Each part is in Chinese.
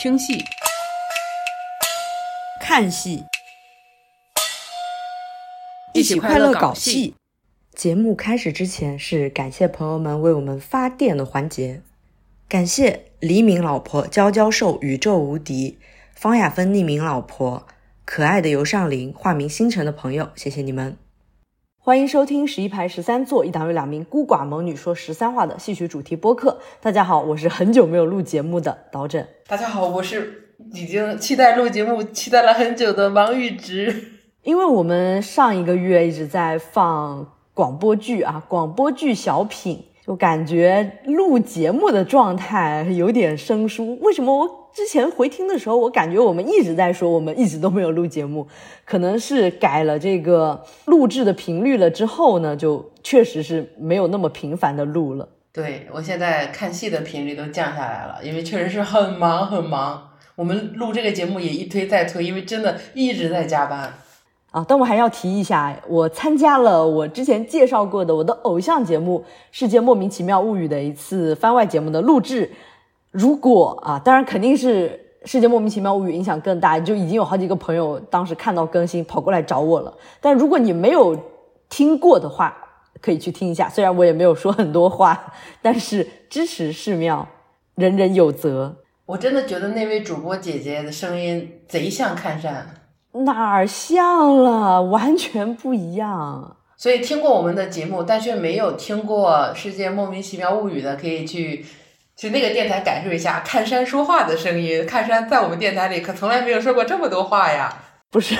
听戏、看戏，一起快乐搞戏。节目开始之前是感谢朋友们为我们发电的环节，感谢黎明老婆、娇娇兽、宇宙无敌、方雅芬匿名老婆、可爱的尤尚林、化名星辰的朋友，谢谢你们。欢迎收听十一排十三座，一档由两名孤寡猛女说十三话的戏曲主题播客。大家好，我是很久没有录节目的导枕。大家好，我是已经期待录节目、期待了很久的王玉直。因为我们上一个月一直在放广播剧啊，广播剧小品，就感觉录节目的状态有点生疏。为什么我？之前回听的时候，我感觉我们一直在说，我们一直都没有录节目，可能是改了这个录制的频率了之后呢，就确实是没有那么频繁的录了。对我现在看戏的频率都降下来了，因为确实是很忙很忙。我们录这个节目也一推再推，因为真的一直在加班啊。但我还要提一下，我参加了我之前介绍过的我的偶像节目《世界莫名其妙物语》的一次番外节目的录制。如果啊，当然肯定是《世界莫名其妙物语》影响更大，就已经有好几个朋友当时看到更新跑过来找我了。但如果你没有听过的话，可以去听一下。虽然我也没有说很多话，但是支持寺庙，人人有责。我真的觉得那位主播姐姐的声音贼像看山，哪儿像了？完全不一样。所以听过我们的节目，但却没有听过《世界莫名其妙物语》的，可以去。去那个电台感受一下看山说话的声音。看山在我们电台里可从来没有说过这么多话呀！不是，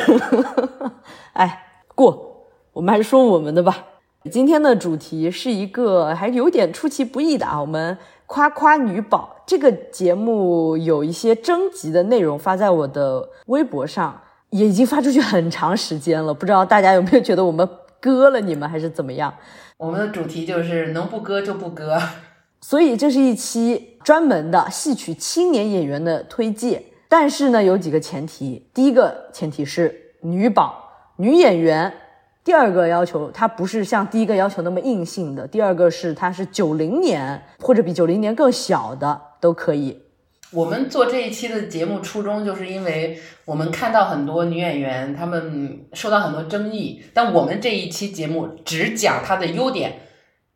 哎，过，我们还是说我们的吧。今天的主题是一个还有点出其不意的啊，我们夸夸女宝这个节目有一些征集的内容发在我的微博上，也已经发出去很长时间了，不知道大家有没有觉得我们割了你们还是怎么样？我们的主题就是能不割就不割。所以这是一期专门的戏曲青年演员的推荐，但是呢有几个前提，第一个前提是女宝女演员，第二个要求她不是像第一个要求那么硬性的，第二个是她是九零年或者比九零年更小的都可以。我们做这一期的节目初衷就是因为我们看到很多女演员她们受到很多争议，但我们这一期节目只讲她的优点。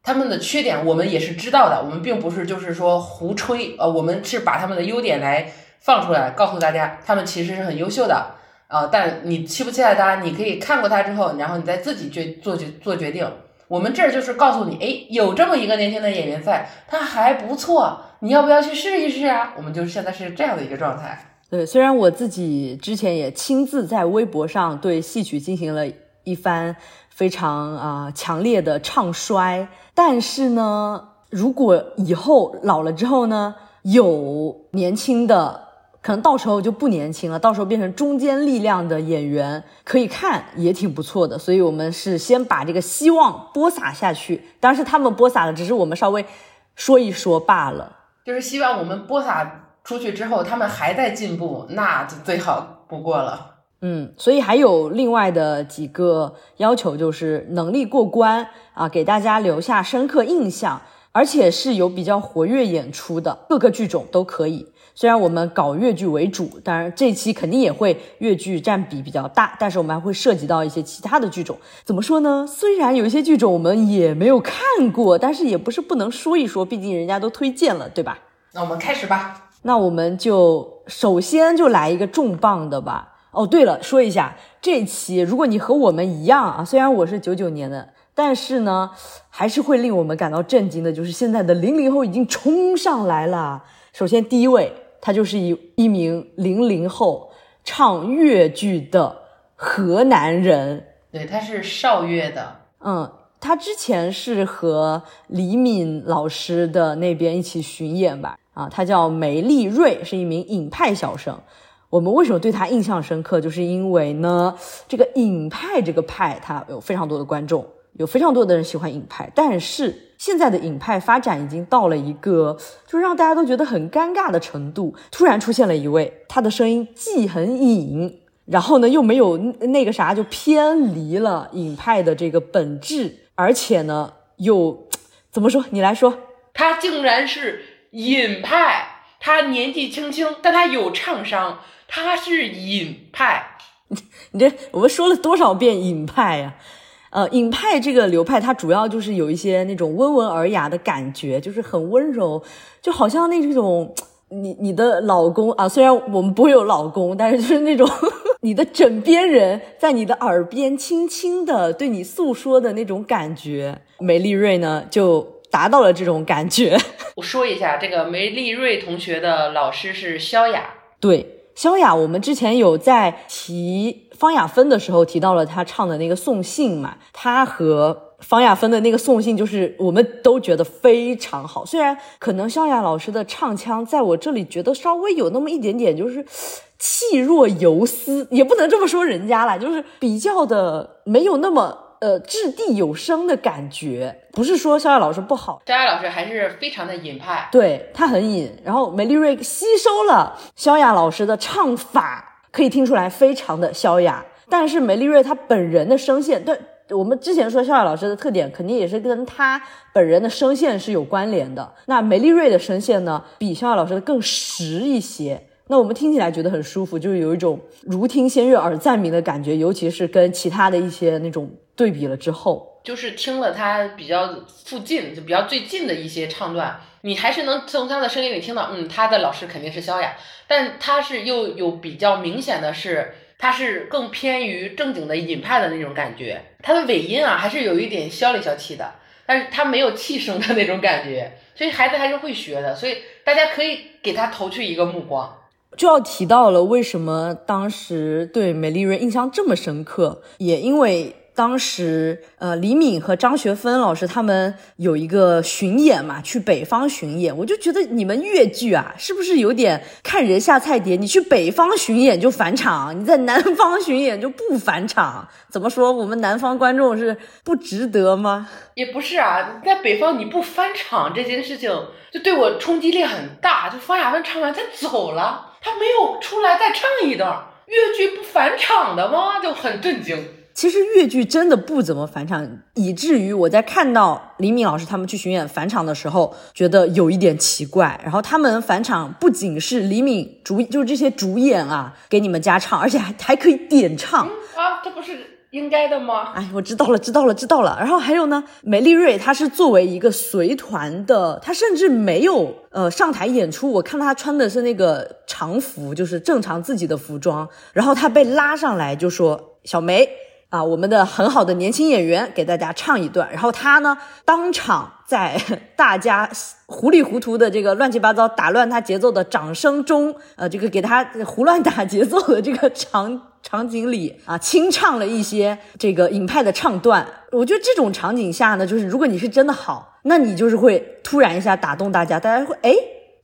他们的缺点我们也是知道的，我们并不是就是说胡吹，呃，我们是把他们的优点来放出来，告诉大家他们其实是很优秀的，呃，但你期不期待他，你可以看过他之后，然后你再自己决做决做决定。我们这儿就是告诉你，哎，有这么一个年轻的演员在，他还不错，你要不要去试一试啊？我们就是现在是这样的一个状态。对，虽然我自己之前也亲自在微博上对戏曲进行了一番非常啊强烈的唱衰。但是呢，如果以后老了之后呢，有年轻的，可能到时候就不年轻了，到时候变成中坚力量的演员可以看，也挺不错的。所以，我们是先把这个希望播撒下去。当然是他们播撒了，只是我们稍微说一说罢了。就是希望我们播撒出去之后，他们还在进步，那就最好不过了。嗯，所以还有另外的几个要求，就是能力过关啊，给大家留下深刻印象，而且是有比较活跃演出的，各个剧种都可以。虽然我们搞越剧为主，当然这期肯定也会越剧占比比较大，但是我们还会涉及到一些其他的剧种。怎么说呢？虽然有一些剧种我们也没有看过，但是也不是不能说一说，毕竟人家都推荐了，对吧？那我们开始吧。那我们就首先就来一个重磅的吧。哦，对了，说一下这期，如果你和我们一样啊，虽然我是九九年的，但是呢，还是会令我们感到震惊的，就是现在的零零后已经冲上来了。首先第一位，他就是一一名零零后唱粤剧的河南人，对，他是邵岳的，嗯，他之前是和李敏老师的那边一起巡演吧，啊，他叫梅丽瑞，是一名影派小生。我们为什么对他印象深刻？就是因为呢，这个影派这个派，它有非常多的观众，有非常多的人喜欢影派。但是现在的影派发展已经到了一个，就是让大家都觉得很尴尬的程度。突然出现了一位，他的声音既很隐，然后呢又没有那个啥，就偏离了影派的这个本质，而且呢又怎么说？你来说，他竟然是隐派。他年纪轻轻，但他有唱商，他是隐派。你这我们说了多少遍隐派呀？呃，隐派这个流派，它主要就是有一些那种温文尔雅的感觉，就是很温柔，就好像那种你你的老公啊，虽然我们不会有老公，但是就是那种 你的枕边人在你的耳边轻轻的对你诉说的那种感觉。梅丽瑞呢，就达到了这种感觉。我说一下，这个梅丽瑞同学的老师是萧雅，对。萧亚，我们之前有在提方雅芬的时候提到了她唱的那个送信嘛，她和方雅芬的那个送信，就是我们都觉得非常好。虽然可能萧亚老师的唱腔在我这里觉得稍微有那么一点点，就是气若游丝，也不能这么说人家啦，就是比较的没有那么。呃，掷地有声的感觉，不是说萧亚老师不好，萧亚老师还是非常的隐派，对他很隐。然后梅丽瑞吸收了萧亚老师的唱法，可以听出来非常的萧雅。但是梅丽瑞她本人的声线，对我们之前说肖亚老师的特点，肯定也是跟她本人的声线是有关联的。那梅丽瑞的声线呢，比肖亚老师的更实一些。那我们听起来觉得很舒服，就是有一种如听仙乐耳暂明的感觉，尤其是跟其他的一些那种。对比了之后，就是听了他比较附近，就比较最近的一些唱段，你还是能从他的声音里听到，嗯，他的老师肯定是萧雅，但他是又有比较明显的是，他是更偏于正经的尹派的那种感觉，他的尾音啊还是有一点萧里萧气的，但是他没有气声的那种感觉，所以孩子还是会学的，所以大家可以给他投去一个目光。就要提到了为什么当时对美丽人印象这么深刻，也因为。当时，呃，李敏和张学芬老师他们有一个巡演嘛，去北方巡演，我就觉得你们越剧啊，是不是有点看人下菜碟？你去北方巡演就返场，你在南方巡演就不返场？怎么说？我们南方观众是不值得吗？也不是啊，在北方你不返场这件事情，就对我冲击力很大。就方雅芬唱完他走了，他没有出来再唱一段，越剧不返场的吗？就很震惊。其实越剧真的不怎么返场，以至于我在看到李敏老师他们去巡演返场的时候，觉得有一点奇怪。然后他们返场不仅是李敏主，就是这些主演啊给你们加唱，而且还还可以点唱啊，这不是应该的吗？哎，我知道了，知道了，知道了。然后还有呢，梅丽瑞她是作为一个随团的，她甚至没有呃上台演出。我看到她穿的是那个常服，就是正常自己的服装。然后她被拉上来就说：“小梅。”啊，我们的很好的年轻演员给大家唱一段，然后他呢当场在 大家糊里糊涂的这个乱七八糟打乱他节奏的掌声中，呃，这个给他胡乱打节奏的这个场场景里啊，清唱了一些这个影派的唱段。我觉得这种场景下呢，就是如果你是真的好，那你就是会突然一下打动大家，大家会哎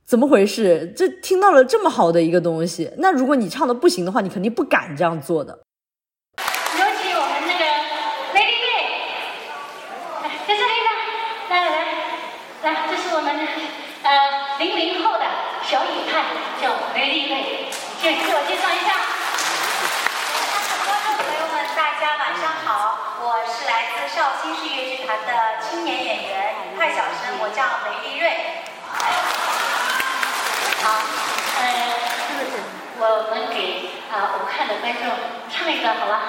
怎么回事？这听到了这么好的一个东西，那如果你唱的不行的话，你肯定不敢这样做的。小雨派叫梅丽瑞，请自我介绍一下。观众朋友们，大家晚上好，我是来自绍兴市越剧团的青年演员派小生，我叫梅丽瑞。好，呃，我们给啊武汉的观众唱一段，好吧？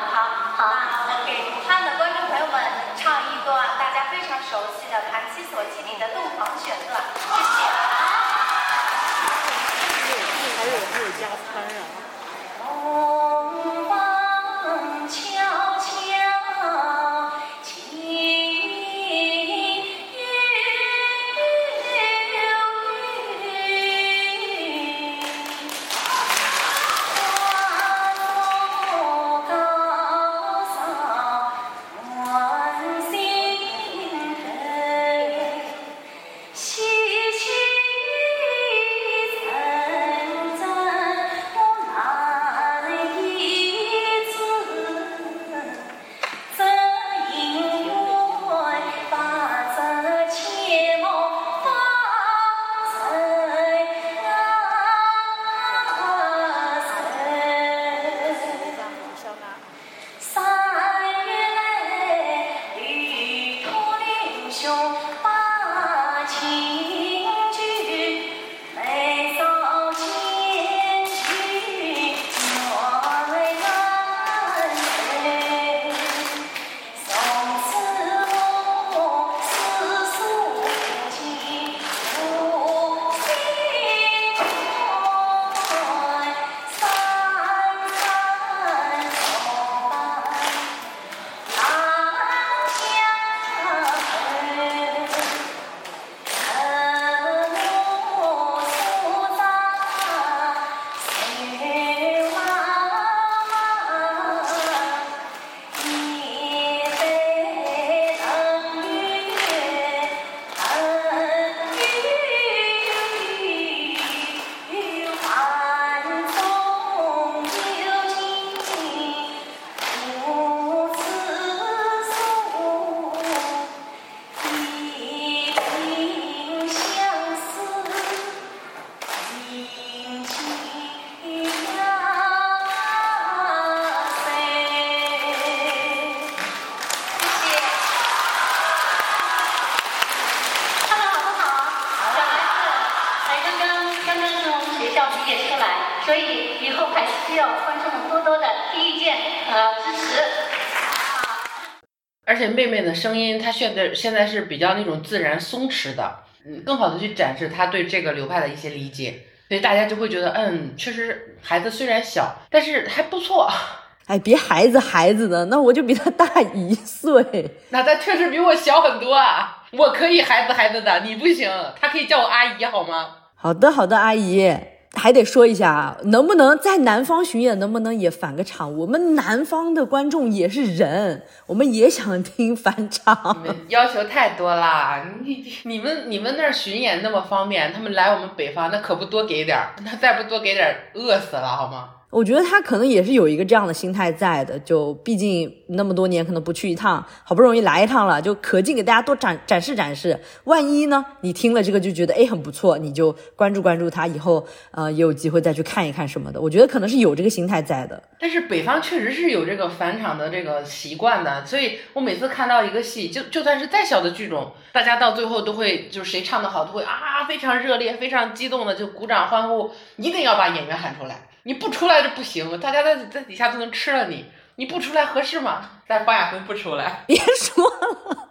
且妹妹的声音，她现在现在是比较那种自然松弛的，嗯，更好的去展示她对这个流派的一些理解，所以大家就会觉得，嗯，确实孩子虽然小，但是还不错。哎，别孩子孩子的，那我就比他大一岁。那他确实比我小很多啊，我可以孩子孩子的，你不行，他可以叫我阿姨好吗？好的好的，阿姨。还得说一下，能不能在南方巡演，能不能也返个场？我们南方的观众也是人，我们也想听返场。你们要求太多啦！你你们你们那儿巡演那么方便，他们来我们北方，那可不多给点儿，那再不多给点儿，饿死了好吗？我觉得他可能也是有一个这样的心态在的，就毕竟那么多年可能不去一趟，好不容易来一趟了，就可劲给大家多展展示展示。万一呢，你听了这个就觉得哎很不错，你就关注关注他，以后呃也有机会再去看一看什么的。我觉得可能是有这个心态在的。但是北方确实是有这个返场的这个习惯的，所以我每次看到一个戏，就就算是再小的剧种，大家到最后都会就谁唱的好，都会啊非常热烈、非常激动的就鼓掌欢呼，一定要把演员喊出来。你不出来就不行，大家在在底下都能吃了你，你不出来合适吗？但方亚芬不出来，别说了。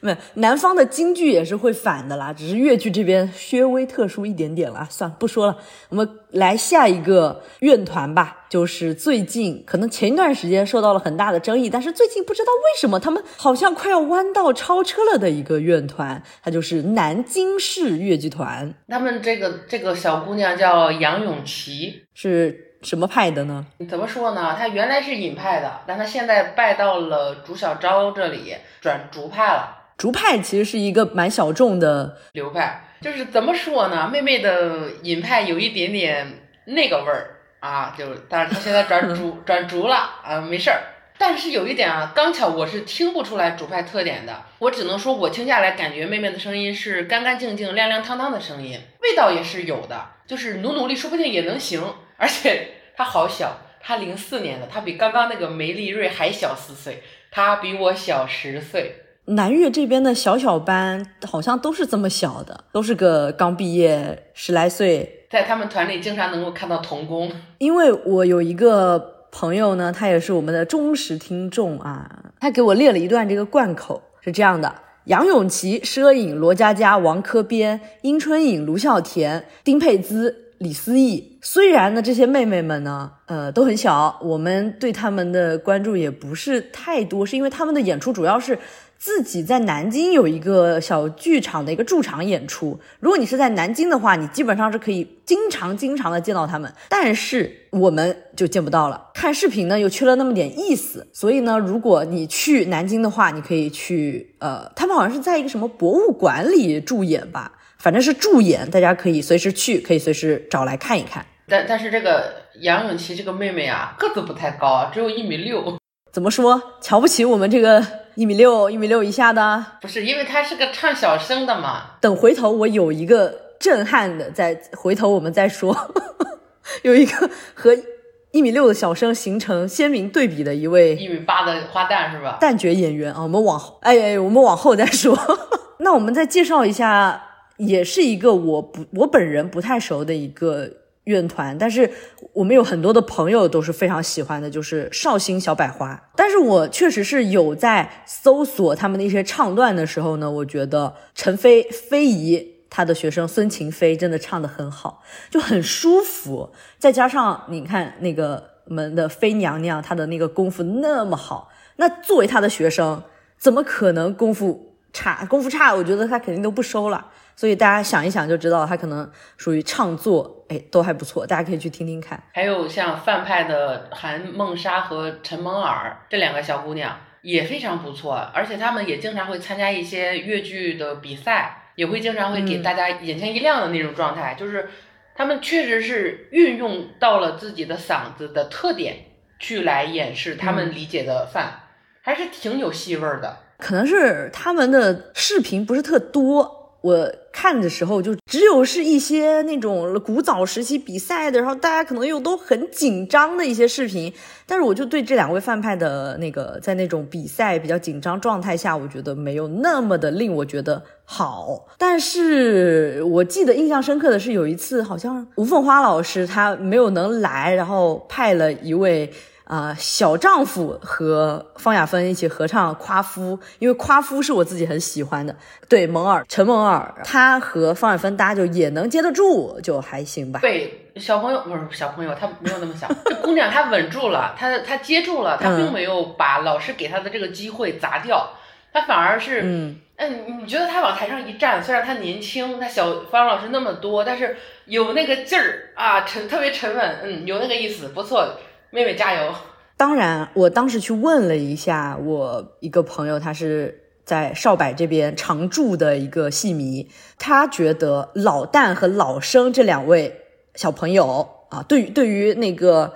没，南方的京剧也是会反的啦，只是越剧这边稍微特殊一点点啦。算了，不说了，我们来下一个院团吧。就是最近可能前一段时间受到了很大的争议，但是最近不知道为什么他们好像快要弯道超车了的一个院团，它就是南京市越剧团。他们这个这个小姑娘叫杨永琪，是什么派的呢？怎么说呢？她原来是尹派的，但她现在拜到了朱小昭这里，转竹派了。竹派其实是一个蛮小众的流派，就是怎么说呢？妹妹的尹派有一点点那个味儿啊，就但是她现在转竹 转竹了啊，没事儿。但是有一点啊，刚巧我是听不出来主派特点的，我只能说我听下来感觉妹妹的声音是干干净净、亮亮堂堂的声音，味道也是有的，就是努努力说不定也能行。而且她好小，她零四年的，她比刚刚那个梅丽瑞还小四岁，她比我小十岁。南岳这边的小小班好像都是这么小的，都是个刚毕业十来岁，在他们团里经常能够看到童工。因为我有一个朋友呢，他也是我们的忠实听众啊，他给我列了一段这个贯口，是这样的：杨永琪、佘颖、罗佳佳、王科边、殷春颖、卢孝田、丁佩姿、李思义。虽然呢，这些妹妹们呢，呃，都很小，我们对他们的关注也不是太多，是因为他们的演出主要是。自己在南京有一个小剧场的一个驻场演出。如果你是在南京的话，你基本上是可以经常经常的见到他们。但是我们就见不到了，看视频呢又缺了那么点意思。所以呢，如果你去南京的话，你可以去，呃，他们好像是在一个什么博物馆里驻演吧，反正是驻演，大家可以随时去，可以随时找来看一看。但但是这个杨永琪这个妹妹啊，个子不太高，只有一米六。怎么说？瞧不起我们这个？一米六，一米六以下的，不是因为他是个唱小生的嘛？等回头我有一个震撼的，再回头我们再说。有一个和一米六的小生形成鲜明对比的一位一米八的花旦是吧？旦角演员啊，我们往后，哎哎，我们往后再说。那我们再介绍一下，也是一个我不我本人不太熟的一个。院团，但是我们有很多的朋友都是非常喜欢的，就是绍兴小百花。但是我确实是有在搜索他们的一些唱段的时候呢，我觉得陈飞飞姨她的学生孙晴飞真的唱的很好，就很舒服。再加上你看那个我们的飞娘娘，她的那个功夫那么好，那作为她的学生，怎么可能功夫差？功夫差，我觉得她肯定都不收了。所以大家想一想就知道，他可能属于唱作，哎，都还不错，大家可以去听听看。还有像范派的韩梦莎和陈梦儿这两个小姑娘也非常不错，而且她们也经常会参加一些越剧的比赛，也会经常会给大家眼前一亮的那种状态，就是她们确实是运用到了自己的嗓子的特点去来演示他们理解的范，还是挺有戏味儿的。可能是他们的视频不是特多。我看的时候，就只有是一些那种古早时期比赛的，然后大家可能又都很紧张的一些视频。但是我就对这两位范派的那个在那种比赛比较紧张状态下，我觉得没有那么的令我觉得好。但是我记得印象深刻的是有一次，好像吴凤花老师他没有能来，然后派了一位。啊，小丈夫和方雅芬一起合唱《夸夫》，因为《夸夫》是我自己很喜欢的。对，蒙尔陈蒙尔，他和方雅芬搭就也能接得住，就还行吧。对，小朋友不是小朋友，他没有那么小。这姑娘她稳住了，她她接住了，她并没有把老师给她的这个机会砸掉，她反而是，嗯，嗯，你觉得她往台上一站，虽然她年轻，她小方老师那么多，但是有那个劲儿啊，沉特别沉稳，嗯，有那个意思，不错。妹妹加油！当然，我当时去问了一下我一个朋友，他是在少柏这边常驻的一个戏迷，他觉得老旦和老生这两位小朋友啊，对于对于那个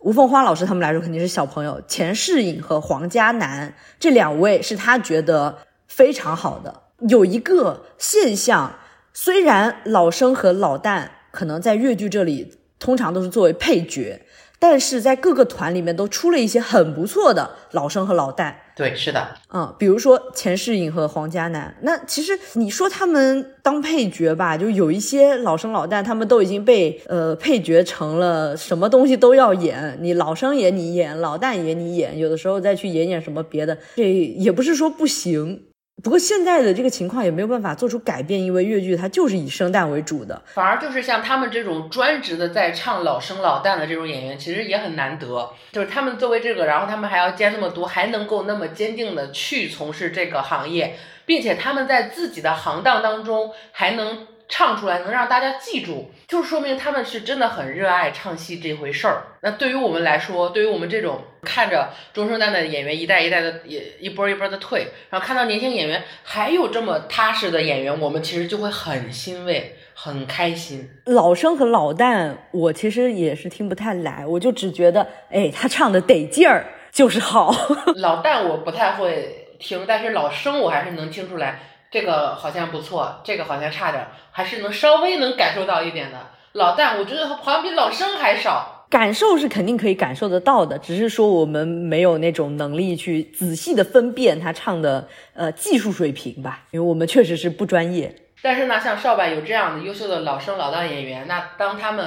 吴凤花老师他们来说肯定是小朋友。钱世颖和黄嘉楠这两位是他觉得非常好的。有一个现象，虽然老生和老旦可能在越剧这里通常都是作为配角。但是在各个团里面都出了一些很不错的老生和老旦。对，是的，嗯，比如说钱世颖和黄嘉楠。那其实你说他们当配角吧，就有一些老生老旦，他们都已经被呃配角成了什么东西都要演，你老生也你演，老旦也你演，有的时候再去演演什么别的，这也不是说不行。不过现在的这个情况也没有办法做出改变，因为越剧它就是以生旦为主的，反而就是像他们这种专职的在唱老生老旦的这种演员，其实也很难得。就是他们作为这个，然后他们还要兼那么多，还能够那么坚定的去从事这个行业，并且他们在自己的行当当中还能。唱出来能让大家记住，就说明他们是真的很热爱唱戏这回事儿。那对于我们来说，对于我们这种看着中生代的演员一代一代的也一波一波的退，然后看到年轻演员还有这么踏实的演员，我们其实就会很欣慰、很开心。老生和老旦，我其实也是听不太来，我就只觉得，哎，他唱的得劲儿就是好。老旦我不太会听，但是老生我还是能听出来。这个好像不错，这个好像差点，还是能稍微能感受到一点的。老旦，我觉得好像比老生还少，感受是肯定可以感受得到的，只是说我们没有那种能力去仔细的分辨他唱的呃技术水平吧，因为我们确实是不专业。但是呢，像少柏有这样的优秀的老生老旦演员，那当他们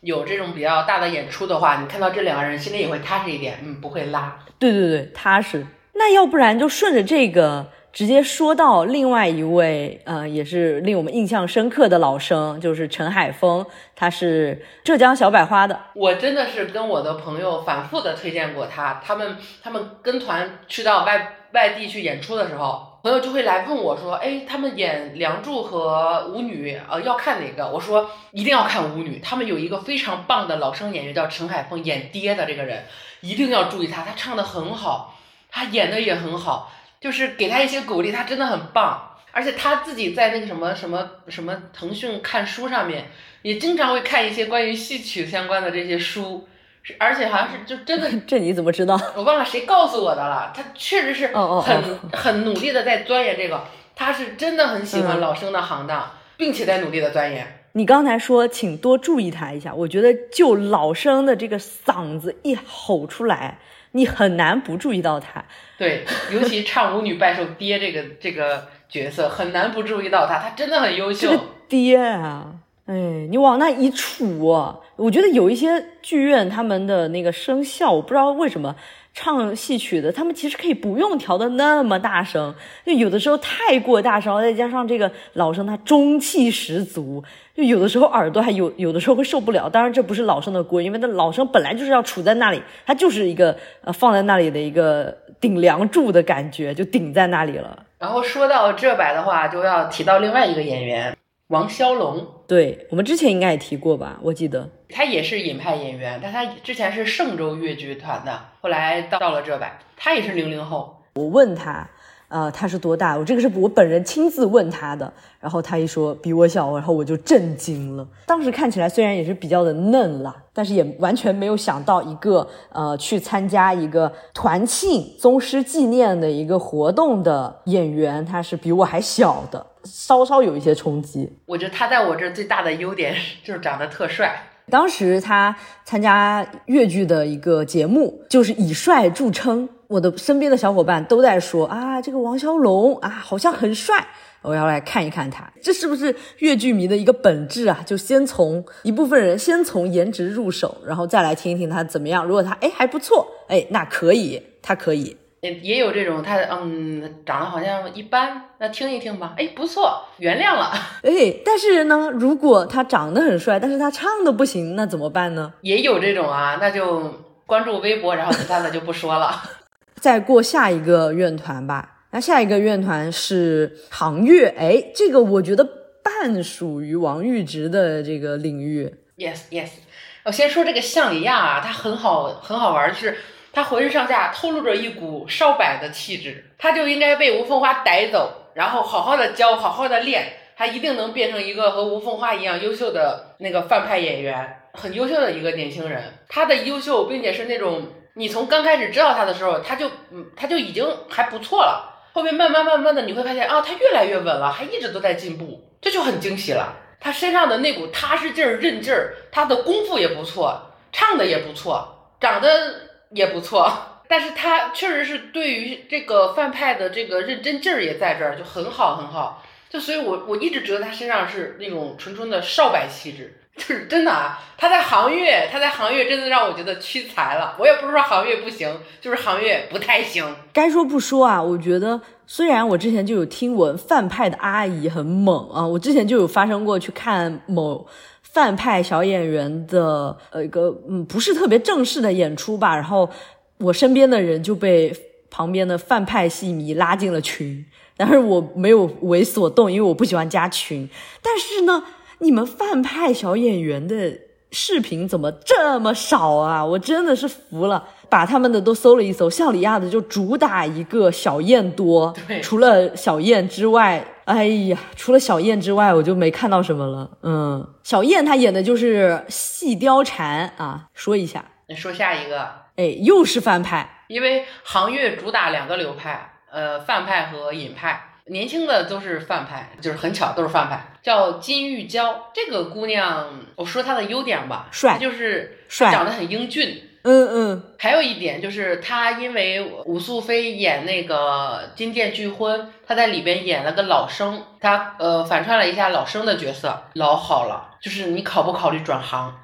有这种比较大的演出的话，你看到这两个人心里也会踏实一点，嗯，不会拉。对对对，踏实。那要不然就顺着这个。直接说到另外一位，呃，也是令我们印象深刻的老生，就是陈海峰，他是浙江小百花的。我真的是跟我的朋友反复的推荐过他，他们他们跟团去到外外地去演出的时候，朋友就会来问我说，哎，他们演《梁祝》和舞女，呃，要看哪个？我说一定要看舞女，他们有一个非常棒的老生演员叫陈海峰，演爹的这个人，一定要注意他，他唱的很好，他演的也很好。就是给他一些鼓励，他真的很棒，而且他自己在那个什么什么什么腾讯看书上面，也经常会看一些关于戏曲相关的这些书，而且好像是就真的，这你怎么知道？我忘了谁告诉我的了。他确实是很很努力的在钻研这个，他是真的很喜欢老生的行当，并且在努力的钻研。你刚才说，请多注意他一下，我觉得就老生的这个嗓子一吼出来。你很难不注意到他，对，尤其唱舞女拜寿爹这个这个角色，很难不注意到他，他真的很优秀。这个爹啊，哎，你往那一杵，我觉得有一些剧院他们的那个声效，我不知道为什么。唱戏曲的，他们其实可以不用调的那么大声，就有的时候太过大声，再加上这个老生他中气十足，就有的时候耳朵还有有的时候会受不了。当然这不是老生的锅，因为那老生本来就是要处在那里，他就是一个呃放在那里的一个顶梁柱的感觉，就顶在那里了。然后说到这摆的话，就要提到另外一个演员。王骁龙，对我们之前应该也提过吧？我记得他也是尹派演员，但他之前是嵊州越剧团的，后来到到了浙百，他也是零零后。我问他，呃，他是多大？我这个是我本人亲自问他的，然后他一说比我小，然后我就震惊了。当时看起来虽然也是比较的嫩了，但是也完全没有想到一个呃去参加一个团庆宗师纪念的一个活动的演员，他是比我还小的。稍稍有一些冲击。我觉得他在我这最大的优点 就是长得特帅。当时他参加越剧的一个节目，就是以帅著称。我的身边的小伙伴都在说啊，这个王骁龙啊，好像很帅。我要来看一看他，这是不是越剧迷的一个本质啊？就先从一部分人先从颜值入手，然后再来听一听他怎么样。如果他哎还不错，哎那可以，他可以。也也有这种他嗯长得好像一般，那听一听吧。哎不错，原谅了。哎，但是呢，如果他长得很帅，但是他唱的不行，那怎么办呢？也有这种啊，那就关注微博，然后其他的就不说了。再过下一个院团吧。那下一个院团是杭乐，哎，这个我觉得半属于王玉直的这个领域。Yes, yes。我先说这个向里亚啊，他很好，很好玩，是他浑身上下透露着一股少柏的气质，他就应该被吴凤花逮走，然后好好的教，好好的练，他一定能变成一个和吴凤花一样优秀的那个反派演员，很优秀的一个年轻人。他的优秀，并且是那种你从刚开始知道他的时候，他就嗯，他就已经还不错了。后面慢慢慢慢的你会发现啊，他越来越稳了，还一直都在进步，这就很惊喜了。他身上的那股踏实劲儿、韧劲儿，他的功夫也不错，唱的也不错，长得也不错。但是他确实是对于这个范派的这个认真劲儿也在这儿，就很好很好。就所以，我我一直觉得他身上是那种纯纯的少白气质。就是真的啊，他在行乐，他在行乐真的让我觉得屈才了。我也不是说行乐不行，就是行乐不太行。该说不说啊，我觉得虽然我之前就有听闻范派的阿姨很猛啊，我之前就有发生过去看某范派小演员的呃一个嗯不是特别正式的演出吧，然后我身边的人就被旁边的范派戏迷拉进了群，但是我没有为所动，因为我不喜欢加群。但是呢。你们范派小演员的视频怎么这么少啊？我真的是服了，把他们的都搜了一搜。向里亚的就主打一个小燕多，除了小燕之外，哎呀，除了小燕之外，我就没看到什么了。嗯，小燕她演的就是戏貂蝉啊，说一下。你说下一个，哎，又是范派，因为行业主打两个流派，呃，范派和尹派。年轻的都是范派，就是很巧都是范派。叫金玉娇这个姑娘，我说她的优点吧，帅，就是帅，长得很英俊。嗯嗯。还有一点就是他因为武素菲演那个《金殿拒婚》，他在里边演了个老生，他呃反串了一下老生的角色，老好了。就是你考不考虑转行？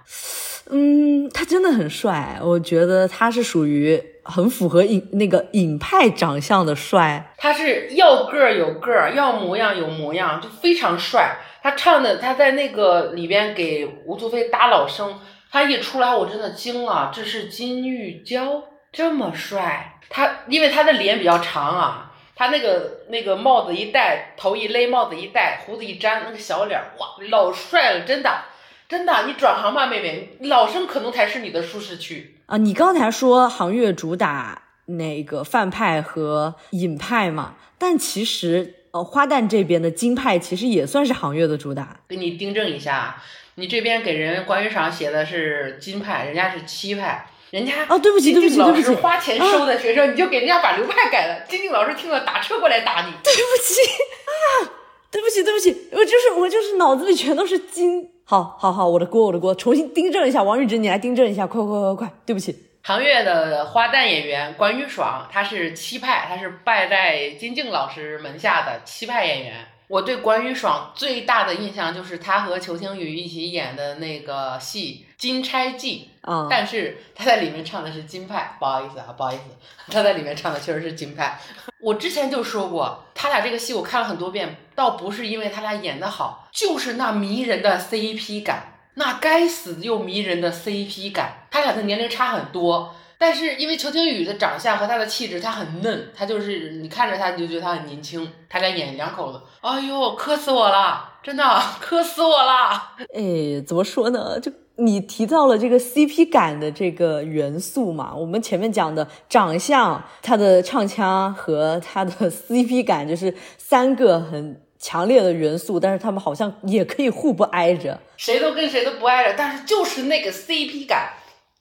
嗯，他真的很帅，我觉得他是属于。很符合影那个影派长相的帅，他是要个儿有个儿，要模样有模样，就非常帅。他唱的，他在那个里边给吴素菲搭老生，他一出来我真的惊了，这是金玉娇，这么帅。他因为他的脸比较长啊，他那个那个帽子一戴，头一勒，帽子一戴，胡子一粘，那个小脸哇，老帅了，真的。真的，你转行吧，妹妹，老生可能才是你的舒适区啊！你刚才说行业主打那个范派和尹派嘛，但其实呃花旦这边的金派其实也算是行业的主打。给你订正一下，你这边给人关于赏写的是金派，人家是七派，人家啊，对不起对不起对不起，花钱收的学生，你就给人家把流派改了，金靖老师听了打车过来打你，对不起啊，对不起对不起，我就是我就是脑子里全都是金。好，好，好，我的锅，我的锅，重新订正一下，王玉芝，你来订正一下，快，快，快，快，对不起。唐月的花旦演员关于爽，他是七派，他是拜在金靖老师门下的七派演员。我对关于爽最大的印象就是他和裘青宇一起演的那个戏《金钗记》，啊，但是他在里面唱的是金派，不好意思啊，不好意思，他在里面唱的确实是金派。我之前就说过，他俩这个戏我看了很多遍，倒不是因为他俩演的好，就是那迷人的 CP 感，那该死又迷人的 CP 感。他俩的年龄差很多。但是因为裘青宇的长相和他的气质，他很嫩，他就是你看着他你就觉得他很年轻。他俩演两口子，哎呦，磕死我了，真的磕死我了。哎，怎么说呢？就你提到了这个 CP 感的这个元素嘛，我们前面讲的长相、他的唱腔和他的 CP 感，就是三个很强烈的元素，但是他们好像也可以互不挨着，谁都跟谁都不挨着，但是就是那个 CP 感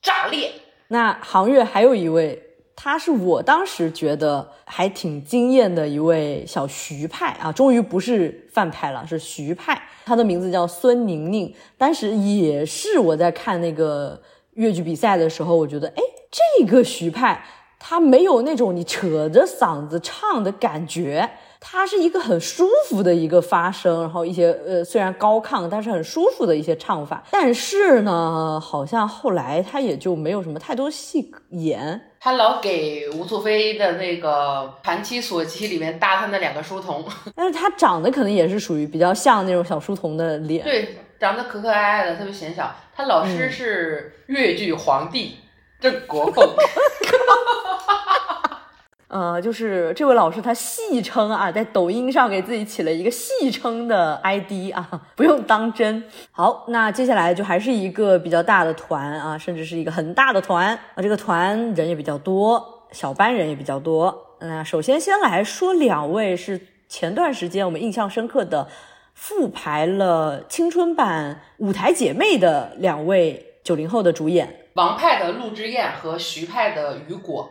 炸裂。那杭月还有一位他是我当时觉得还挺惊艳的一位小徐派啊，终于不是范派了，是徐派。他的名字叫孙宁宁，当时也是我在看那个越剧比赛的时候，我觉得，哎，这个徐派他没有那种你扯着嗓子唱的感觉。它是一个很舒服的一个发声，然后一些呃虽然高亢，但是很舒服的一些唱法。但是呢，好像后来他也就没有什么太多戏演。他老给吴素菲的那个《盘妻索妻》里面搭他那两个书童，但是他长得可能也是属于比较像那种小书童的脸。对，长得可可爱爱的，特别显小。他老师是越剧皇帝郑国凤。呃，就是这位老师，他戏称啊，在抖音上给自己起了一个戏称的 ID 啊，不用当真。好，那接下来就还是一个比较大的团啊，甚至是一个很大的团啊，这个团人也比较多，小班人也比较多。那首先先来说两位是前段时间我们印象深刻的复排了青春版舞台姐妹的两位九零后的主演，王派的陆之燕和徐派的雨果。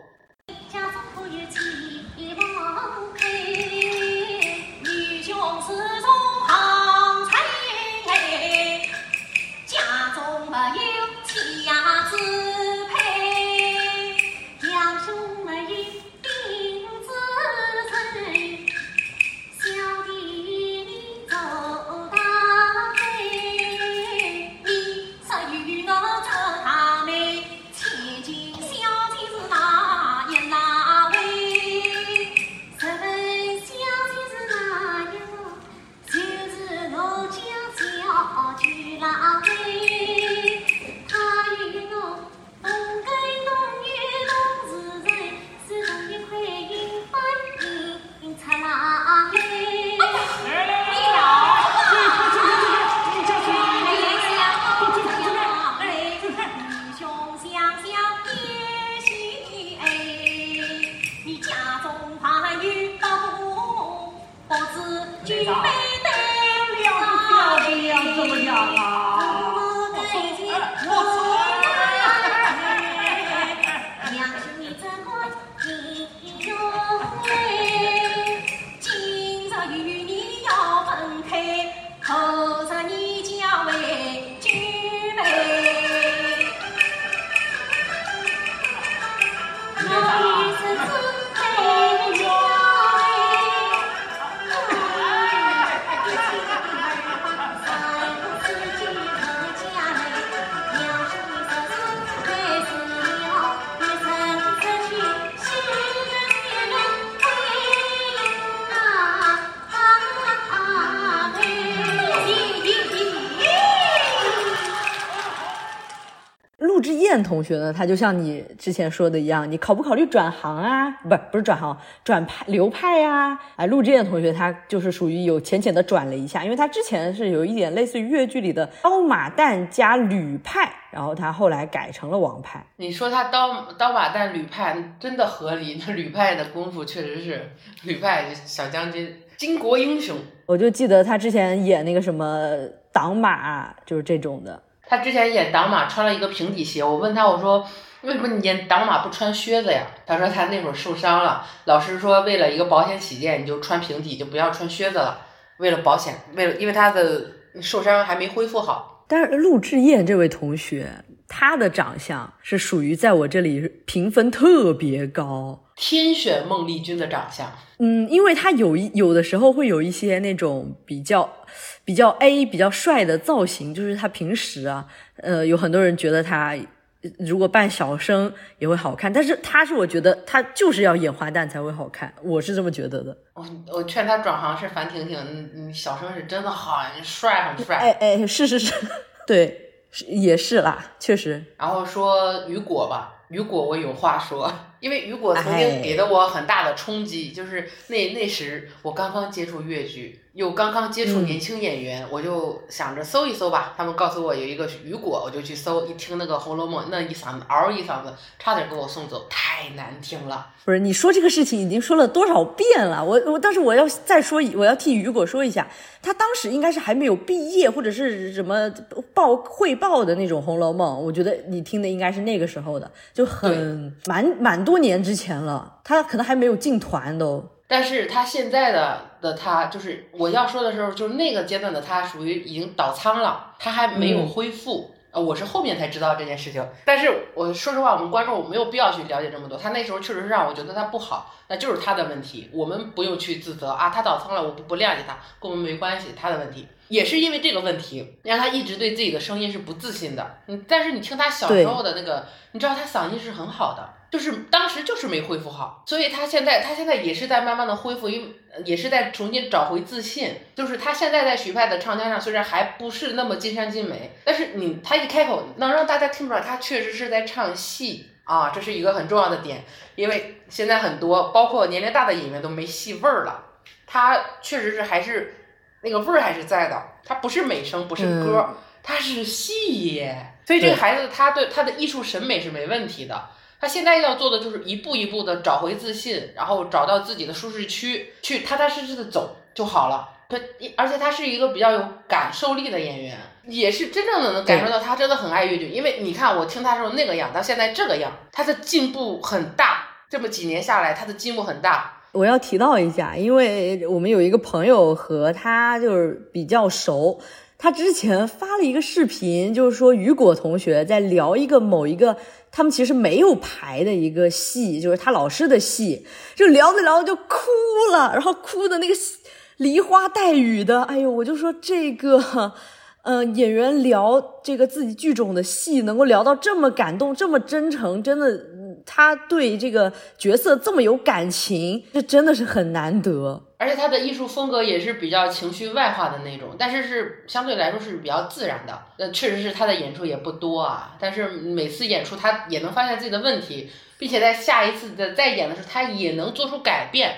同学呢，他就像你之前说的一样，你考不考虑转行啊？不，不是转行，转派流派呀？哎，陆之燕同学他就是属于有浅浅的转了一下，因为他之前是有一点类似于越剧里的刀马旦加吕派，然后他后来改成了王派。你说他刀刀马旦吕派真的合理？那吕派的功夫确实是吕派小将军巾帼英雄。我就记得他之前演那个什么挡马，就是这种的。他之前演挡马穿了一个平底鞋，我问他我说为什么你演挡马不穿靴子呀？他说他那会儿受伤了，老师说为了一个保险起见，你就穿平底，就不要穿靴子了。为了保险，为了因为他的受伤还没恢复好。但是陆志燕这位同学，他的长相是属于在我这里评分特别高，天选孟丽君的长相。嗯，因为他有一有的时候会有一些那种比较。比较 A 比较帅的造型，就是他平时啊，呃，有很多人觉得他如果扮小生也会好看，但是他是我觉得他就是要演花旦才会好看，我是这么觉得的。我我劝他转行是樊婷婷，嗯嗯，小生是真的很帅很帅。哎哎，是是是，对，也是啦，确实。然后说雨果吧，雨果我有话说。因为雨果曾经给了我很大的冲击，就是那那时我刚刚接触越剧，又刚刚接触年轻演员，我就想着搜一搜吧。他们告诉我有一个雨果，我就去搜，一听那个《红楼梦》，那一嗓子嗷一嗓子，差点给我送走，太难听了。不是你说这个事情已经说了多少遍了？我我，但是我要再说，我要替雨果说一下，他当时应该是还没有毕业或者是什么报汇报的那种《红楼梦》，我觉得你听的应该是那个时候的，就很蛮蛮。多年之前了，他可能还没有进团都。但是他现在的的他，就是我要说的时候，就是那个阶段的他，属于已经倒仓了，他还没有恢复。呃，我是后面才知道这件事情。但是我说实话，我们观众我没有必要去了解这么多。他那时候确实是让我觉得他不好，那就是他的问题，我们不用去自责啊。他倒仓了，我不不谅解他，跟我们没关系，他的问题。也是因为这个问题，让他一直对自己的声音是不自信的。嗯，但是你听他小时候的那个，你知道他嗓音是很好的，就是当时就是没恢复好，所以他现在他现在也是在慢慢的恢复，因为也是在重新找回自信。就是他现在在许派的唱腔上，虽然还不是那么尽善尽美，但是你他一开口能让大家听出来，他确实是在唱戏啊，这是一个很重要的点。因为现在很多包括年龄大的演员都没戏味儿了，他确实是还是。那个味儿还是在的，他不是美声，不是歌，他是戏耶。所以这个孩子他对他的艺术审美是没问题的。他现在要做的就是一步一步的找回自信，然后找到自己的舒适区，去踏踏实实的走就好了。他而且他是一个比较有感受力的演员，也是真正的能感受到他真的很爱越剧。因为你看我听他时候那个样，到现在这个样，他的进步很大。这么几年下来，他的进步很大。我要提到一下，因为我们有一个朋友和他就是比较熟，他之前发了一个视频，就是说雨果同学在聊一个某一个他们其实没有排的一个戏，就是他老师的戏，就聊着聊着就哭了，然后哭的那个梨花带雨的，哎呦，我就说这个。嗯，演员聊这个自己剧种的戏，能够聊到这么感动、这么真诚，真的，他对这个角色这么有感情，这真的是很难得。而且他的艺术风格也是比较情绪外化的那种，但是是相对来说是比较自然的。呃，确实是他的演出也不多啊，但是每次演出他也能发现自己的问题，并且在下一次的再演的时候，他也能做出改变。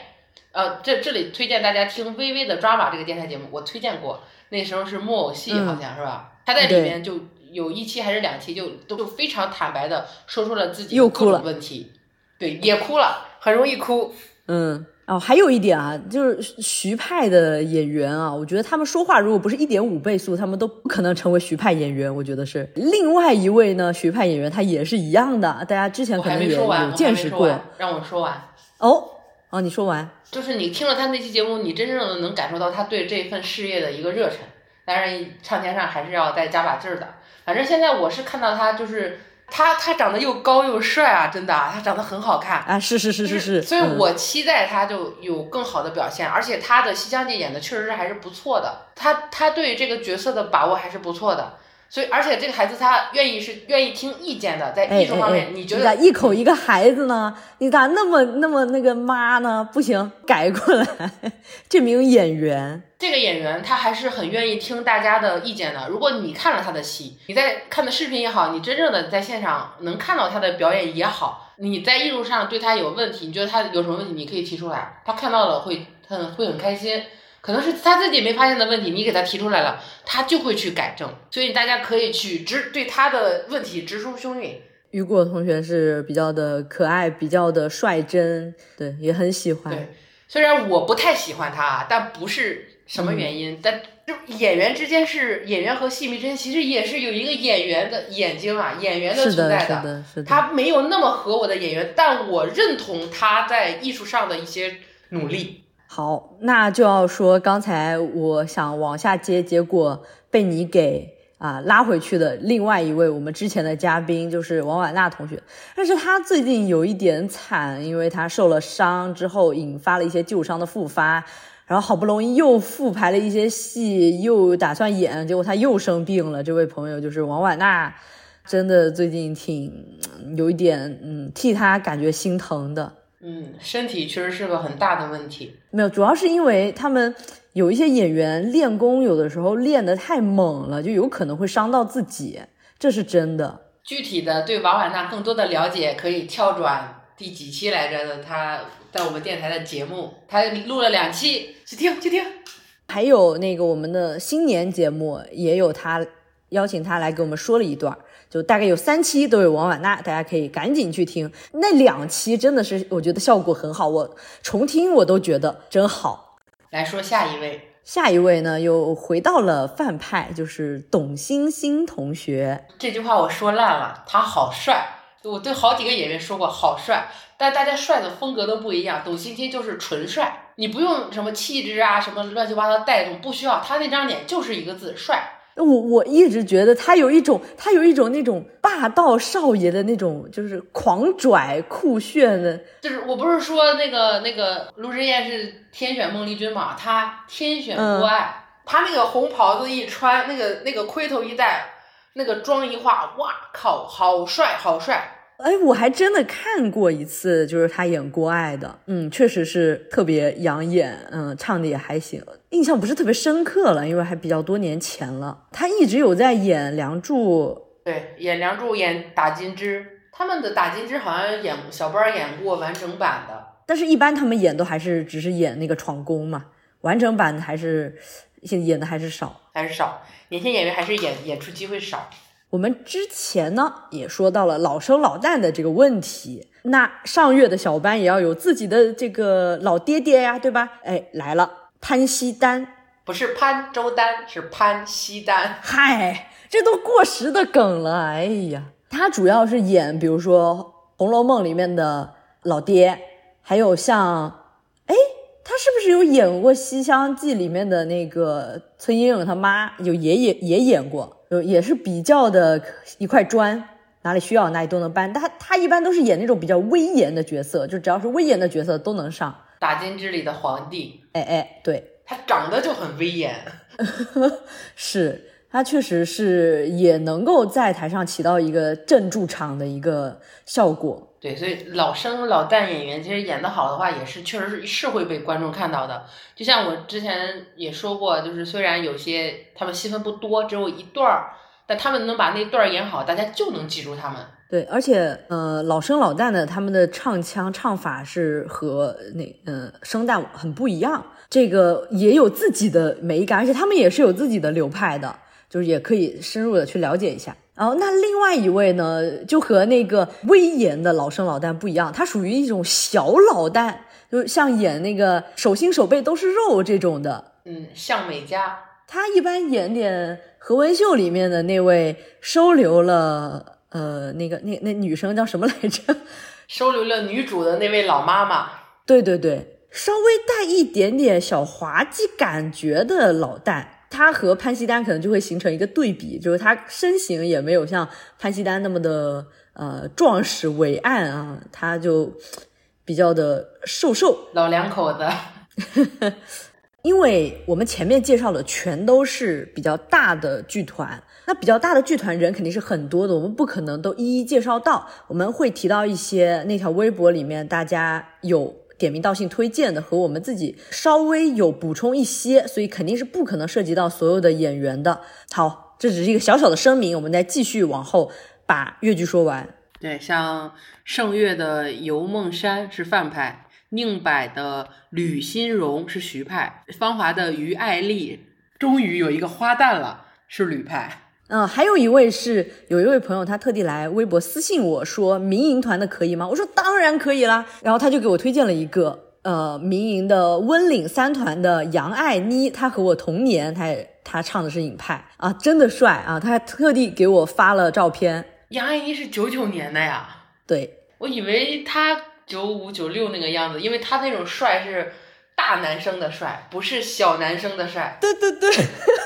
呃，这这里推荐大家听微微的抓马这个电台节目，我推荐过。那时候是木偶戏，好像是吧？他在里面就有一期还是两期，就都非常坦白的说出了自己各种问题，对，也哭了，很容易哭。嗯，哦，还有一点啊，就是徐派的演员啊，我觉得他们说话如果不是一点五倍速，他们都不可能成为徐派演员。我觉得是另外一位呢，徐派演员他也是一样的，大家之前可能也有见识过。让我说完。哦。哦，你说完，就是你听了他那期节目，你真正的能感受到他对这份事业的一个热忱。当然，唱片上还是要再加把劲儿的。反正现在我是看到他，就是他，他长得又高又帅啊，真的，啊他长得很好看啊，是是是是是。所以我期待他就有更好的表现，而且他的西厢记演的确实是还是不错的，他他对这个角色的把握还是不错的。所以，而且这个孩子他愿意是愿意听意见的，在艺术方面，你觉得咋一口一个孩子呢？你咋那么那么那个妈呢？不行，改过来。这名演员，这个演员他还是很愿意听大家的意见的。如果你看了他的戏，你在看的视频也好，你真正的在现场能看到他的表演也好，你在艺术上对他有问题，你觉得他有什么问题，你可以提出来，他看到了会很会很开心。可能是他自己没发现的问题，你给他提出来了，他就会去改正。所以大家可以去直对他的问题直抒胸臆。雨果同学是比较的可爱，比较的率真，对，也很喜欢。对，虽然我不太喜欢他，但不是什么原因。但就演员之间是演员和戏迷之间，其实也是有一个演员的眼睛啊，演员的存在的。是的，是的。他没有那么合我的演员，但我认同他在艺术上的一些努力。好，那就要说刚才我想往下接，结果被你给啊拉回去的另外一位我们之前的嘉宾就是王婉娜同学，但是她最近有一点惨，因为她受了伤之后引发了一些旧伤的复发，然后好不容易又复排了一些戏，又打算演，结果她又生病了。这位朋友就是王婉娜，真的最近挺有一点嗯替她感觉心疼的。嗯，身体确实是个很大的问题。没有，主要是因为他们有一些演员练功，有的时候练得太猛了，就有可能会伤到自己，这是真的。具体的对王婉娜更多的了解，可以跳转第几期来着的？他在我们电台的节目，他录了两期，去听去听。还有那个我们的新年节目，也有他邀请他来给我们说了一段。就大概有三期都有王婉娜，大家可以赶紧去听。那两期真的是我觉得效果很好，我重听我都觉得真好。来说下一位，下一位呢又回到了范派，就是董欣欣同学。这句话我说烂了，他好帅，我对好几个演员说过好帅，但大家帅的风格都不一样。董欣欣就是纯帅，你不用什么气质啊，什么乱七八糟带动，不需要，他那张脸就是一个字帅。我我一直觉得他有一种，他有一种那种霸道少爷的那种，就是狂拽酷炫的。就是我不是说那个那个卢志燕是天选孟丽君嘛，他天选郭艾，他那个红袍子一穿，那个那个盔头一戴，那个妆一化，哇靠，好帅好帅！哎，我还真的看过一次，就是他演郭艾的，嗯，确实是特别养眼，嗯，唱的也还行，印象不是特别深刻了，因为还比较多年前了。他一直有在演《梁祝》，对，演《梁祝》，演打金枝，他们的打金枝好像演小班演过完整版的，但是一般他们演都还是只是演那个闯宫嘛，完整版还是演的还是少，还是少，年轻演员还是演演出机会少。我们之前呢也说到了老生老旦的这个问题，那上月的小班也要有自己的这个老爹爹呀，对吧？哎，来了，潘西丹，不是潘周丹，是潘西丹。嗨，这都过时的梗了。哎呀，他主要是演，比如说《红楼梦》里面的老爹，还有像，哎，他是不是有演过《西厢记》里面的那个崔莺莺他妈？有也也也演过。有也是比较的一块砖，哪里需要哪里都能搬。他他一般都是演那种比较威严的角色，就只要是威严的角色都能上。打金之里的皇帝，哎哎，对他长得就很威严，是他确实是也能够在台上起到一个镇住场的一个效果。对，所以老生老旦演员其实演得好的话，也是确实是是会被观众看到的。就像我之前也说过，就是虽然有些他们戏份不多，只有一段儿，但他们能把那段儿演好，大家就能记住他们。对，而且呃，老生老旦的他们的唱腔唱法是和那呃生旦很不一样，这个也有自己的美感，而且他们也是有自己的流派的，就是也可以深入的去了解一下。然后那另外一位呢，就和那个威严的老生老旦不一样，他属于一种小老旦，就像演那个手心手背都是肉这种的。嗯，向美嘉，他一般演点何文秀里面的那位收留了呃那个那那女生叫什么来着？收留了女主的那位老妈妈。对对对，稍微带一点点小滑稽感觉的老旦。他和潘西丹可能就会形成一个对比，就是他身形也没有像潘西丹那么的呃壮实伟岸啊，他就比较的瘦瘦老两口子。因为我们前面介绍的全都是比较大的剧团，那比较大的剧团人肯定是很多的，我们不可能都一一介绍到，我们会提到一些那条微博里面大家有。点名道姓推荐的和我们自己稍微有补充一些，所以肯定是不可能涉及到所有的演员的。好，这只是一个小小的声明，我们再继续往后把越剧说完。对，像盛月的游梦山是范派，宁柏的吕新荣是徐派，芳华的于爱丽终于有一个花旦了，是吕派。嗯，还有一位是有一位朋友，他特地来微博私信我说民营团的可以吗？我说当然可以啦。然后他就给我推荐了一个呃民营的温岭三团的杨爱妮，她和我同年，她她唱的是影派啊，真的帅啊！他还特地给我发了照片。杨爱妮是九九年的呀？对，我以为他九五九六那个样子，因为他那种帅是大男生的帅，不是小男生的帅。对对对。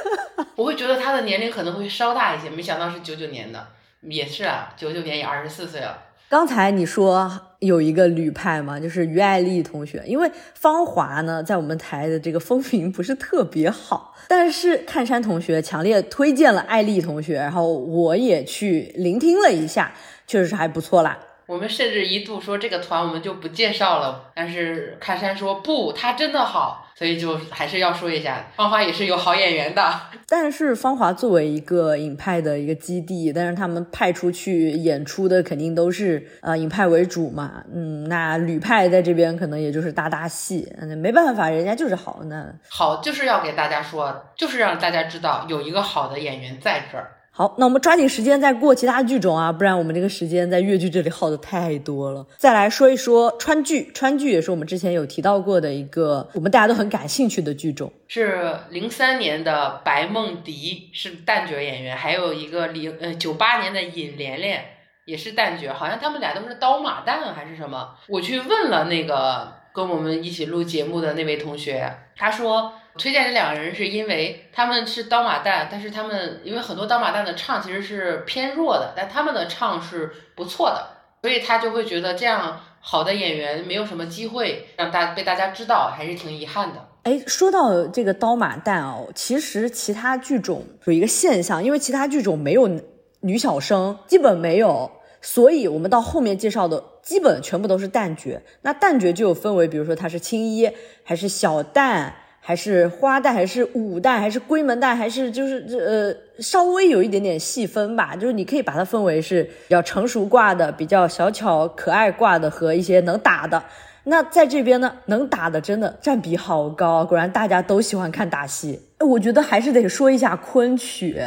我会觉得他的年龄可能会稍大一些，没想到是九九年的，也是啊，九九年也二十四岁了。刚才你说有一个吕派嘛，就是于爱丽同学，因为芳华呢在我们台的这个风评不是特别好，但是看山同学强烈推荐了爱丽同学，然后我也去聆听了一下，确实是还不错啦。我们甚至一度说这个团我们就不介绍了，但是看山说不，他真的好，所以就还是要说一下，芳华也是有好演员的。但是芳华作为一个影派的一个基地，但是他们派出去演出的肯定都是呃影派为主嘛，嗯，那吕派在这边可能也就是搭搭戏，那没办法，人家就是好，那好就是要给大家说，就是让大家知道有一个好的演员在这儿。好，那我们抓紧时间再过其他剧种啊，不然我们这个时间在粤剧这里耗的太多了。再来说一说川剧，川剧也是我们之前有提到过的一个我们大家都很感兴趣的剧种。是零三年的白梦迪是旦角演员，还有一个零呃九八年的尹莲莲也是旦角，好像他们俩都是刀马旦还是什么。我去问了那个跟我们一起录节目的那位同学，他说推荐这两个人是因为他们是刀马旦，但是他们因为很多刀马旦的唱其实是偏弱的，但他们的唱是不错的，所以他就会觉得这样好的演员没有什么机会让大被大家知道，还是挺遗憾的。哎，说到这个刀马旦哦，其实其他剧种有一个现象，因为其他剧种没有女小生，基本没有，所以我们到后面介绍的基本全部都是旦角。那旦角就有分为，比如说他是青衣，还是小旦，还是花旦，还是武旦，还是闺门旦，还是就是这呃稍微有一点点细分吧，就是你可以把它分为是比较成熟挂的、比较小巧可爱挂的和一些能打的。那在这边呢，能打的真的占比好高，果然大家都喜欢看打戏。我觉得还是得说一下昆曲，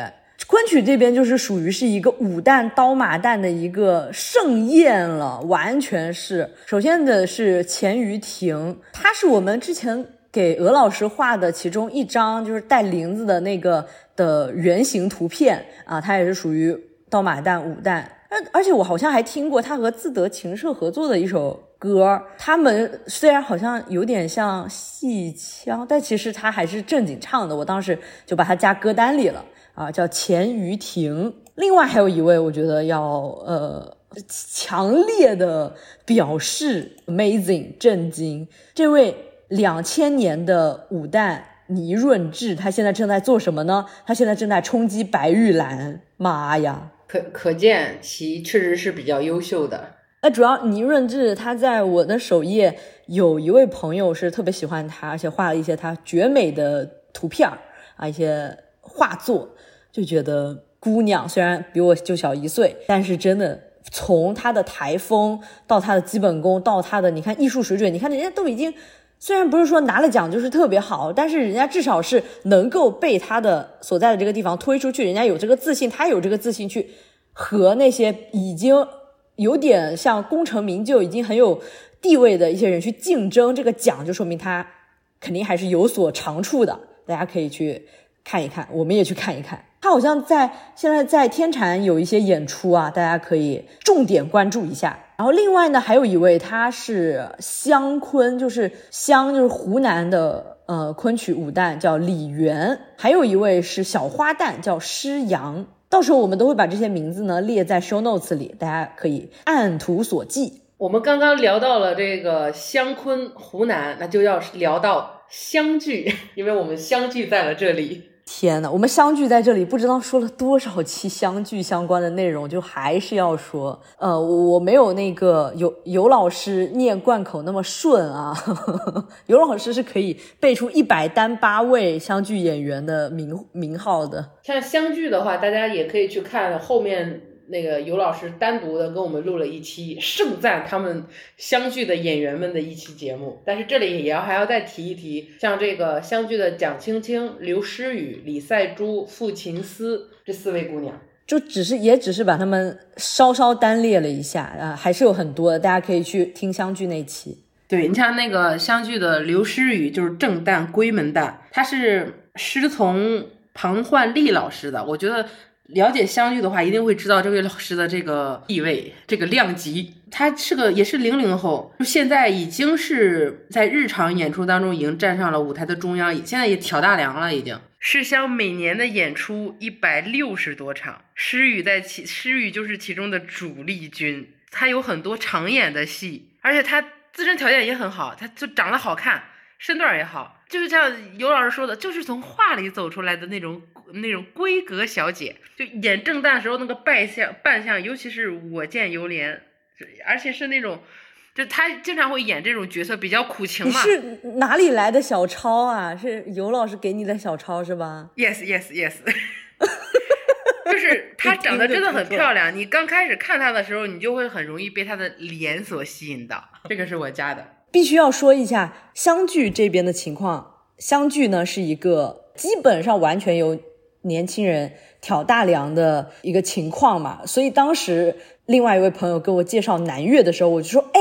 昆曲这边就是属于是一个武旦刀马旦的一个盛宴了，完全是。首先的是钱于亭，他是我们之前给鹅老师画的其中一张，就是带林子的那个的原型图片啊，它也是属于刀马旦五旦。而而且我好像还听过他和自得琴社合作的一首。歌，他们虽然好像有点像戏腔，但其实他还是正经唱的。我当时就把它加歌单里了啊，叫钱于婷。另外还有一位，我觉得要呃强烈的表示 amazing 震惊，这位两千年的武旦倪润智，他现在正在做什么呢？他现在正在冲击白玉兰。妈呀，可可见其确实是比较优秀的。那主要倪润智他在我的首页有一位朋友是特别喜欢他，而且画了一些他绝美的图片啊，一些画作，就觉得姑娘虽然比我就小一岁，但是真的从他的台风到他的基本功到他的你看艺术水准，你看人家都已经虽然不是说拿了奖就是特别好，但是人家至少是能够被他的所在的这个地方推出去，人家有这个自信，他有这个自信去和那些已经。有点像功成名就、已经很有地位的一些人去竞争这个奖，就说明他肯定还是有所长处的。大家可以去看一看，我们也去看一看。他好像在现在在天蟾有一些演出啊，大家可以重点关注一下。然后另外呢，还有一位他是湘昆，就是湘就是湖南的呃昆曲武旦，叫李元。还有一位是小花旦，叫施阳。到时候我们都会把这些名字呢列在 show notes 里，大家可以按图索骥。我们刚刚聊到了这个湘昆湖南，那就要聊到湘剧，因为我们相聚在了这里。天呐，我们相聚在这里，不知道说了多少期相聚相关的内容，就还是要说，呃，我没有那个尤尤老师念贯口那么顺啊。尤老师是可以背出一百单八位相聚演员的名名号的。像相聚的话，大家也可以去看后面。那个尤老师单独的跟我们录了一期盛赞他们相聚的演员们的一期节目，但是这里也要还要再提一提，像这个相聚的蒋青青、刘诗雨、李赛珠、傅琴思这四位姑娘，就只是也只是把他们稍稍单列了一下啊，还是有很多的，大家可以去听相聚那期。对你像那个相聚的刘诗雨，就是正旦闺门旦，她是师从庞焕丽老师的，我觉得。了解相聚的话，一定会知道这位老师的这个地位、这个量级。他是个也是零零后，就现在已经是在日常演出当中已经站上了舞台的中央，现在也挑大梁了，已经。诗香每年的演出一百六十多场，诗雨在其诗雨就是其中的主力军。他有很多常演的戏，而且他自身条件也很好，他就长得好看，身段也好，就是像尤老师说的，就是从画里走出来的那种。那种闺阁小姐，就演正旦时候那个扮相扮相，尤其是我见犹怜，而且是那种，就她经常会演这种角色，比较苦情嘛。是哪里来的小抄啊？是尤老师给你的小抄是吧？Yes, yes, yes。就是她长得真的很漂亮，你刚开始看她的时候，你就会很容易被她的脸所吸引到。这个是我家的，必须要说一下湘剧这边的情况。湘剧呢是一个基本上完全由年轻人挑大梁的一个情况嘛，所以当时另外一位朋友给我介绍南越的时候，我就说：“哎，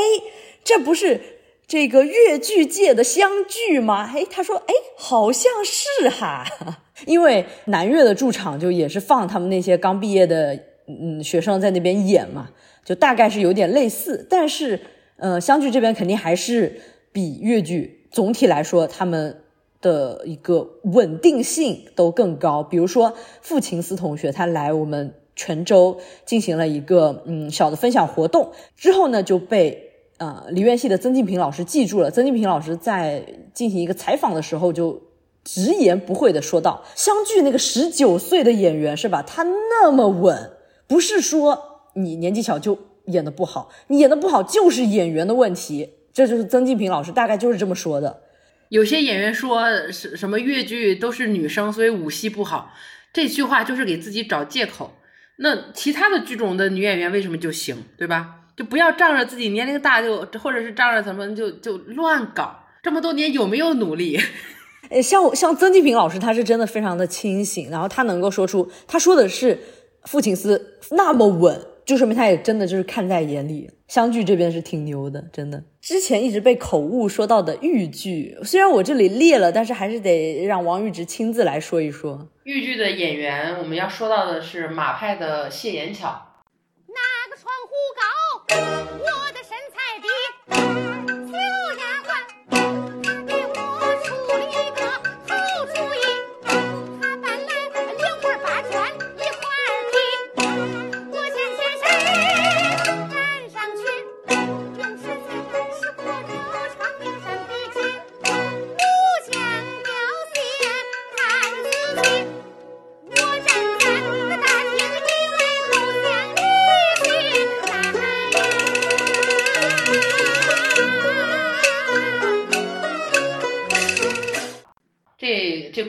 这不是这个越剧界的湘剧吗？”哎，他说：“哎，好像是哈，因为南越的驻场就也是放他们那些刚毕业的嗯学生在那边演嘛，就大概是有点类似，但是呃，湘剧这边肯定还是比粤剧总体来说他们的一个稳定性都更高。比如说傅琴思同学，他来我们泉州进行了一个嗯小的分享活动之后呢，就被呃梨园戏的曾静平老师记住了。曾静平老师在进行一个采访的时候就。直言不讳的说道：“湘剧那个十九岁的演员是吧？他那么稳，不是说你年纪小就演的不好，你演的不好就是演员的问题。这就是曾静平老师大概就是这么说的。有些演员说什什么越剧都是女生，所以武戏不好，这句话就是给自己找借口。那其他的剧种的女演员为什么就行，对吧？就不要仗着自己年龄大就，或者是仗着什么就就乱搞。这么多年有没有努力？”诶，像像曾纪平老师，他是真的非常的清醒，然后他能够说出他说的是父亲思那么稳，就说明他也真的就是看在眼里。湘剧这边是挺牛的，真的。之前一直被口误说到的豫剧，虽然我这里列了，但是还是得让王玉直亲自来说一说豫剧的演员。我们要说到的是马派的谢延巧。哪个窗户高，我的身材低，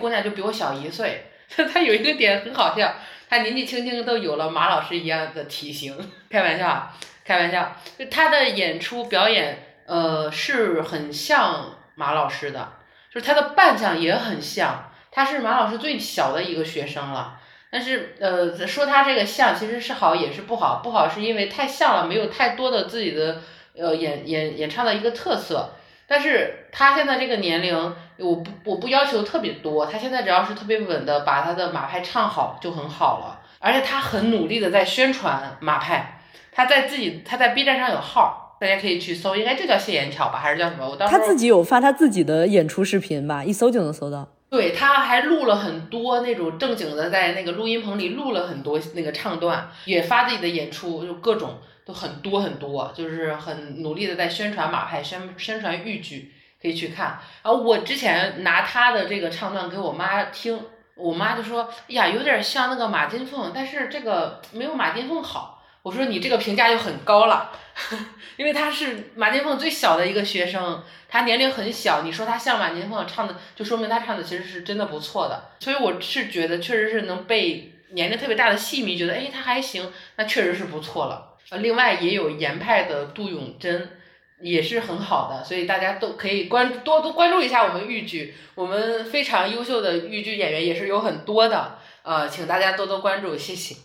姑娘就比我小一岁，她有一个点很好笑，她年纪轻轻都有了马老师一样的体型，开玩笑，开玩笑，就她的演出表演，呃，是很像马老师的，就是她的扮相也很像，她是马老师最小的一个学生了，但是呃，说她这个像其实是好也是不好，不好是因为太像了，没有太多的自己的呃演演演唱的一个特色。但是他现在这个年龄，我不我不要求特别多，他现在只要是特别稳的把他的马派唱好就很好了，而且他很努力的在宣传马派，他在自己他在 B 站上有号，大家可以去搜，应该就叫谢延巧吧，还是叫什么？我当时他自己有发他自己的演出视频吧，一搜就能搜到。对，他还录了很多那种正经的，在那个录音棚里录了很多那个唱段，也发自己的演出，就各种都很多很多，就是很努力的在宣传马派，宣宣传豫剧，可以去看。然后我之前拿他的这个唱段给我妈听，我妈就说：“哎呀，有点像那个马金凤，但是这个没有马金凤好。”我说：“你这个评价就很高了，因为他是马金凤最小的一个学生。”他年龄很小，你说他像马金凤唱的，就说明他唱的其实是真的不错的。所以我是觉得，确实是能被年龄特别大的戏迷觉得，哎，他还行，那确实是不错了。呃，另外也有严派的杜永贞，也是很好的，所以大家都可以关多多关注一下我们豫剧，我们非常优秀的豫剧演员也是有很多的，呃，请大家多多关注，谢谢。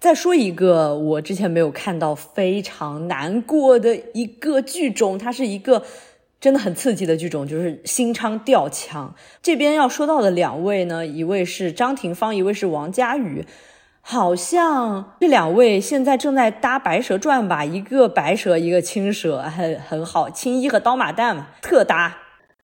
再说一个我之前没有看到非常难过的一个剧种，它是一个。真的很刺激的剧种就是新昌吊枪。这边要说到的两位呢，一位是张廷芳，一位是王佳宇。好像这两位现在正在搭《白蛇传》吧？一个白蛇，一个青蛇，很很好。青衣和刀马旦嘛，特搭。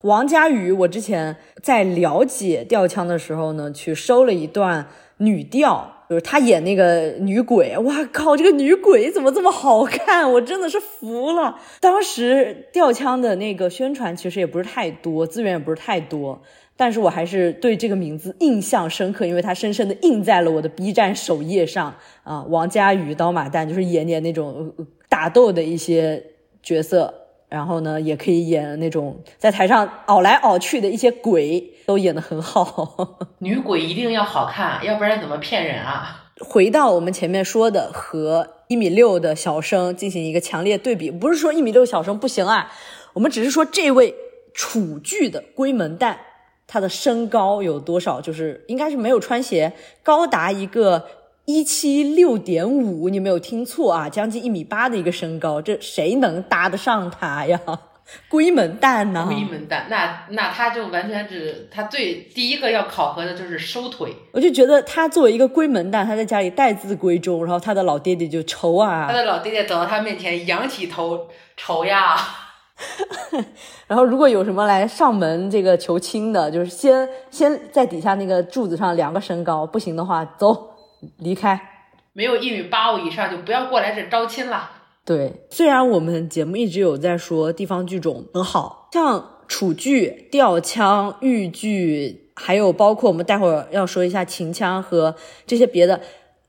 王佳宇，我之前在了解吊腔的时候呢，去收了一段女调。就是她演那个女鬼，哇靠！这个女鬼怎么这么好看？我真的是服了。当时吊腔的那个宣传其实也不是太多，资源也不是太多，但是我还是对这个名字印象深刻，因为它深深的印在了我的 B 站首页上啊。王佳宇刀马旦就是演演那种打斗的一些角色。然后呢，也可以演那种在台上熬来熬去的一些鬼，都演得很好。女鬼一定要好看，要不然怎么骗人啊？回到我们前面说的，和一米六的小生进行一个强烈对比，不是说一米六小生不行啊，我们只是说这位楚剧的闺门旦，他的身高有多少？就是应该是没有穿鞋，高达一个。一七六点五，你没有听错啊，将近一米八的一个身高，这谁能搭得上他呀？闺门旦呢？闺门旦，那那他就完全只他最第一个要考核的就是收腿，我就觉得他作为一个闺门旦，他在家里待字闺中，然后他的老爹爹就愁啊他啊。的老爹爹走到他面前，仰起头愁呀，然后如果有什么来上门这个求亲的，就是先先在底下那个柱子上量个身高，不行的话走离开。没有一米八五以上就不要过来这招亲了。对，虽然我们节目一直有在说地方剧种很好，像楚剧、吊腔、豫剧，还有包括我们待会儿要说一下秦腔和这些别的，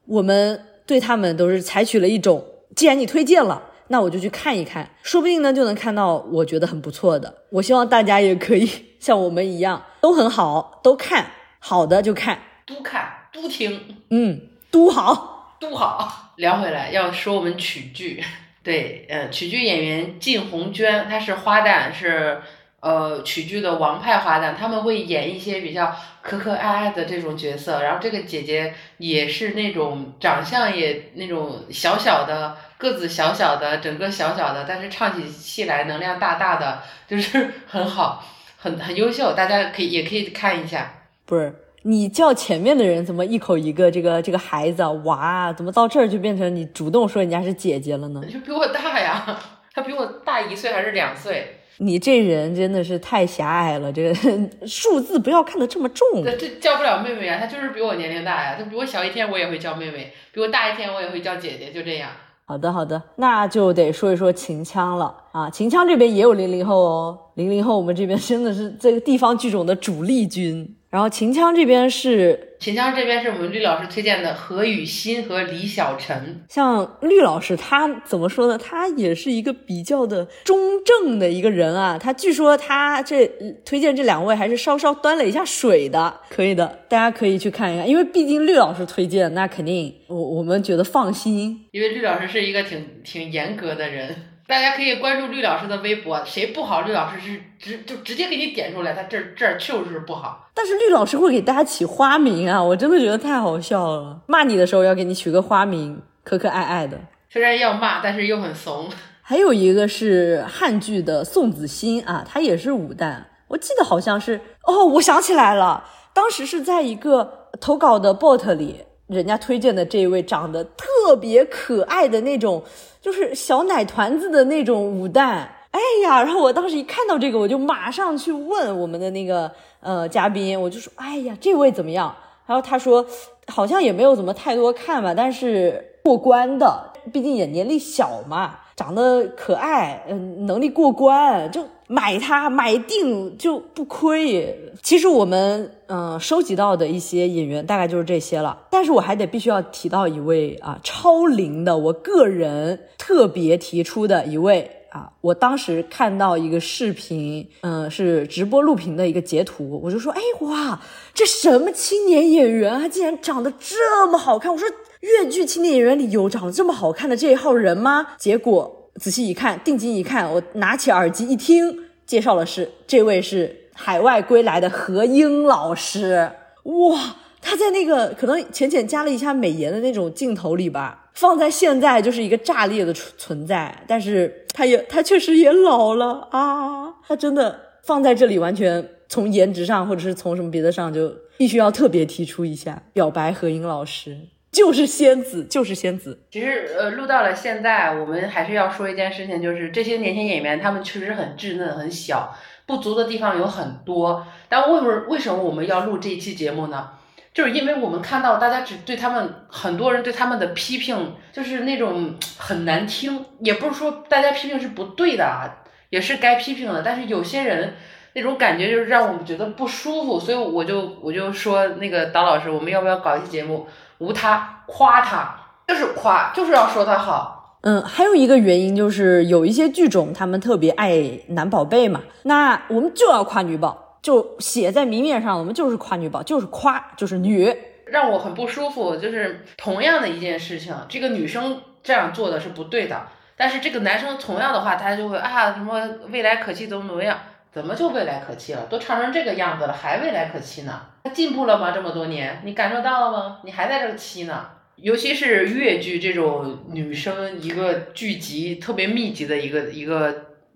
我们对他们都是采取了一种，既然你推荐了，那我就去看一看，说不定呢就能看到我觉得很不错的。我希望大家也可以 像我们一样，都很好，都看好的就看，都看都听嗯，都好，都好。聊回来要说我们曲剧，对，呃，曲剧演员靳红娟，她是花旦，是呃曲剧的王派花旦，他们会演一些比较可可爱爱的这种角色。然后这个姐姐也是那种长相也那种小小的，个子小小的，整个小小的，但是唱起戏来能量大大的，就是 很好，很很优秀，大家可以也可以看一下。不是你叫前面的人怎么一口一个这个这个孩子啊娃啊，怎么到这儿就变成你主动说人家是姐姐了呢？就比我大呀，他比我大一岁还是两岁？你这人真的是太狭隘了，这个 数字不要看得这么重。这这叫不了妹妹啊，她就是比我年龄大呀，她比我小一天我也会叫妹妹，比我大一天我也会叫姐姐，就这样。好的好的，那就得说一说秦腔了啊，秦腔这边也有零零后哦，零零后我们这边真的是这个地方剧种的主力军。然后秦腔这边是秦腔这边是我们绿老师推荐的何雨欣和李小晨，像绿老师，他怎么说呢？他也是一个比较的中正的一个人啊。他据说他这推荐这两位还是稍稍端了一下水的，可以的，大家可以去看一看。因为毕竟绿老师推荐，那肯定我我们觉得放心。因为绿老师是一个挺挺严格的人，大家可以关注绿老师的微博，谁不好，绿老师是直就直接给你点出来，他这这儿就是不好。但是绿老师会给大家起花名啊，我真的觉得太好笑了。骂你的时候要给你取个花名，可可爱爱的。虽然要骂，但是又很怂。还有一个是汉剧的宋子欣啊，她也是武旦，我记得好像是哦，我想起来了，当时是在一个投稿的 bot 里，人家推荐的这一位长得特别可爱的那种，就是小奶团子的那种武旦。哎呀，然后我当时一看到这个，我就马上去问我们的那个呃嘉宾，我就说，哎呀，这位怎么样？然后他说，好像也没有怎么太多看吧，但是过关的，毕竟也年龄小嘛，长得可爱，嗯、能力过关，就买它买定就不亏。其实我们嗯、呃收集到的一些演员大概就是这些了，但是我还得必须要提到一位啊超龄的，我个人特别提出的一位。啊！我当时看到一个视频，嗯、是直播录屏的一个截图，我就说，哎哇，这什么青年演员啊，竟然长得这么好看！我说，越剧青年演员里有长得这么好看的这一号人吗？结果仔细一看，定睛一看，我拿起耳机一听，介绍的是这位是海外归来的何英老师，哇！他在那个可能浅浅加了一下美颜的那种镜头里吧，放在现在就是一个炸裂的存存在，但是他也他确实也老了啊，他真的放在这里完全从颜值上或者是从什么别的上就必须要特别提出一下，表白何英老师就是仙子，就是仙子，其实，呃，录到了现在，我们还是要说一件事情，就是这些年轻演员他们确实很稚嫩、很小，不足的地方有很多。但为什么为什么我们要录这一期节目呢？就是因为我们看到大家只对他们很多人对他们的批评，就是那种很难听，也不是说大家批评是不对的啊，也是该批评的。但是有些人那种感觉就是让我们觉得不舒服，所以我就我就说那个导老师，我们要不要搞一期节目，无他夸他，就是夸，就是要说他好。嗯，还有一个原因就是有一些剧种他们特别爱男宝贝嘛，那我们就要夸女宝。就写在明面上，我们就是夸女宝，就是夸，就是女。让我很不舒服，就是同样的一件事情，这个女生这样做的是不对的，但是这个男生同样的话，他就会啊什么未来可期怎么怎么样，怎么就未来可期了？都唱成这个样子了，还未来可期呢？他进步了吗？这么多年，你感受到了吗？你还在这个期呢？尤其是越剧这种女生一个聚集特别密集的一个一个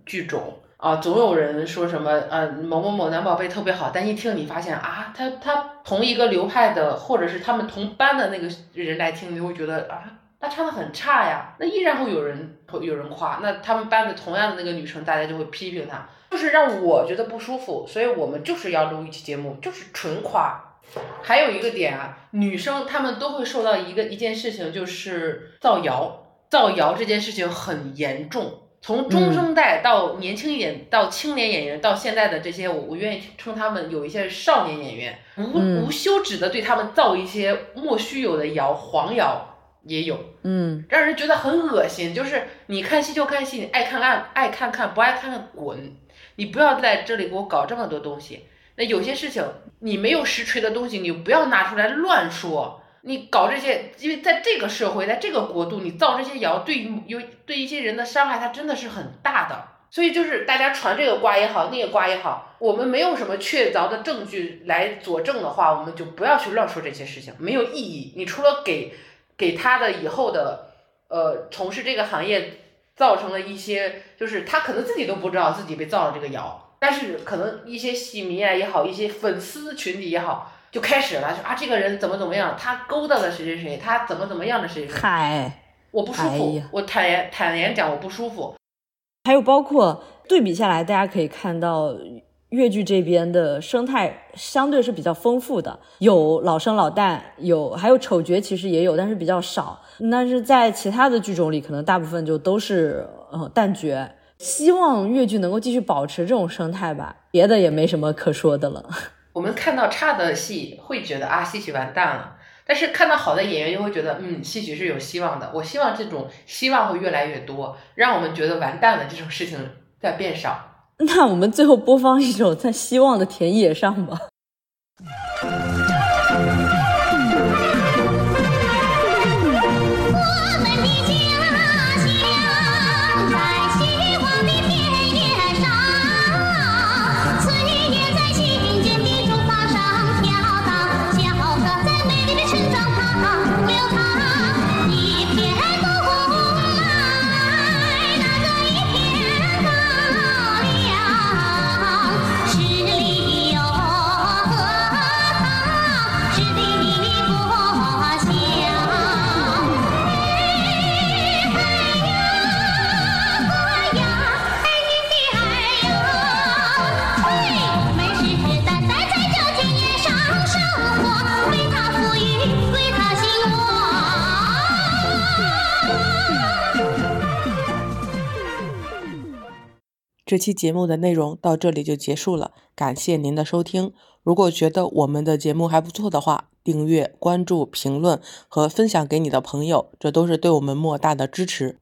剧种。啊，总有人说什么呃某某某男宝贝特别好，但一听你发现啊，他他同一个流派的，或者是他们同班的那个人来听，你会觉得啊，他唱的很差呀，那依然会有人会有人夸，那他们班的同样的那个女生，大家就会批评她，就是让我觉得不舒服，所以我们就是要录一期节目，就是纯夸。还有一个点啊，女生她们都会受到一个一件事情，就是造谣，造谣这件事情很严重。从中生代到年轻一点，到青年演员，到现在的这些，我我愿意称他们有一些少年演员，无嗯无休止的对他们造一些莫须有的谣，黄谣也有，嗯让人觉得很恶心。就是你看戏就看戏，你爱看看爱看看，不爱看看滚，你不要在这里给我搞这么多东西。那有些事情你没有实锤的东西，你不要拿出来乱说。你搞这些，因为在这个社会，在这个国度，你造这些谣，对于有对一些人的伤害，它真的是很大的。所以就是大家传这个瓜也好，那个瓜也好，我们没有什么确凿的证据来佐证的话，我们就不要去乱说这些事情，没有意义。你除了给给他的以后的呃从事这个行业造成了一些，就是他可能自己都不知道自己被造了这个谣，但是可能一些戏迷啊也好，一些粉丝群体也好，就开始了，说啊这个人怎么怎么样，他勾搭了谁谁谁，他怎么怎么样的谁谁谁，嗨，我不舒服，哎我坦言坦言讲我不舒服。还有包括对比下来，大家可以看到越剧这边的生态相对是比较丰富的，有老生老旦，有还有丑角，其实也有，但是比较少。但是在其他的剧种里，可能大部分就都是呃旦角。希望越剧能够继续保持这种生态吧，别的也没什么可说的了。我们看到差的戏会觉得啊戏曲完蛋了，但是看到好的演员又会觉得嗯戏曲是有希望的。我希望这种希望会越来越多，让我们觉得完蛋了这种事情在变少。那我们最后播放一首在希望的田野上吧。这期节目的内容到这里就结束了，感谢您的收听。如果觉得我们的节目还不错的话，订阅、关注、评论和分享给你的朋友，这都是对我们莫大的支持。